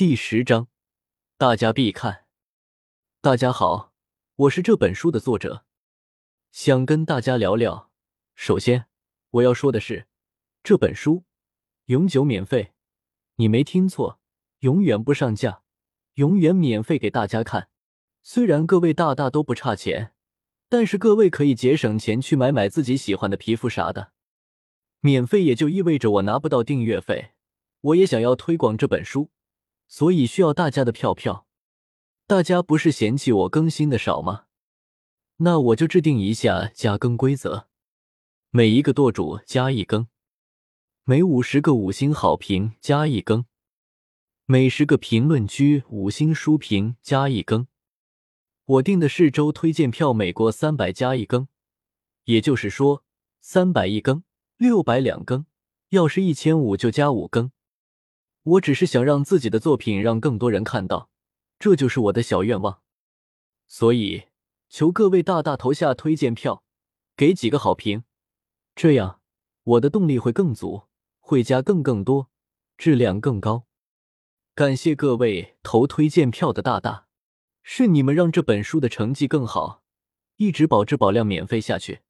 第十章，大家必看。大家好，我是这本书的作者，想跟大家聊聊。首先，我要说的是，这本书永久免费，你没听错，永远不上架，永远免费给大家看。虽然各位大大都不差钱，但是各位可以节省钱去买买自己喜欢的皮肤啥的。免费也就意味着我拿不到订阅费，我也想要推广这本书。所以需要大家的票票，大家不是嫌弃我更新的少吗？那我就制定一下加更规则：每一个舵主加一更，每五十个五星好评加一更，每十个评论区五星书评加一更。我定的是周推荐票，每过三百加一更，也就是说三百一更，六百两更，要是一千五就加五更。我只是想让自己的作品让更多人看到，这就是我的小愿望。所以，求各位大大投下推荐票，给几个好评，这样我的动力会更足，会加更更多，质量更高。感谢各位投推荐票的大大，是你们让这本书的成绩更好，一直保质保量免费下去。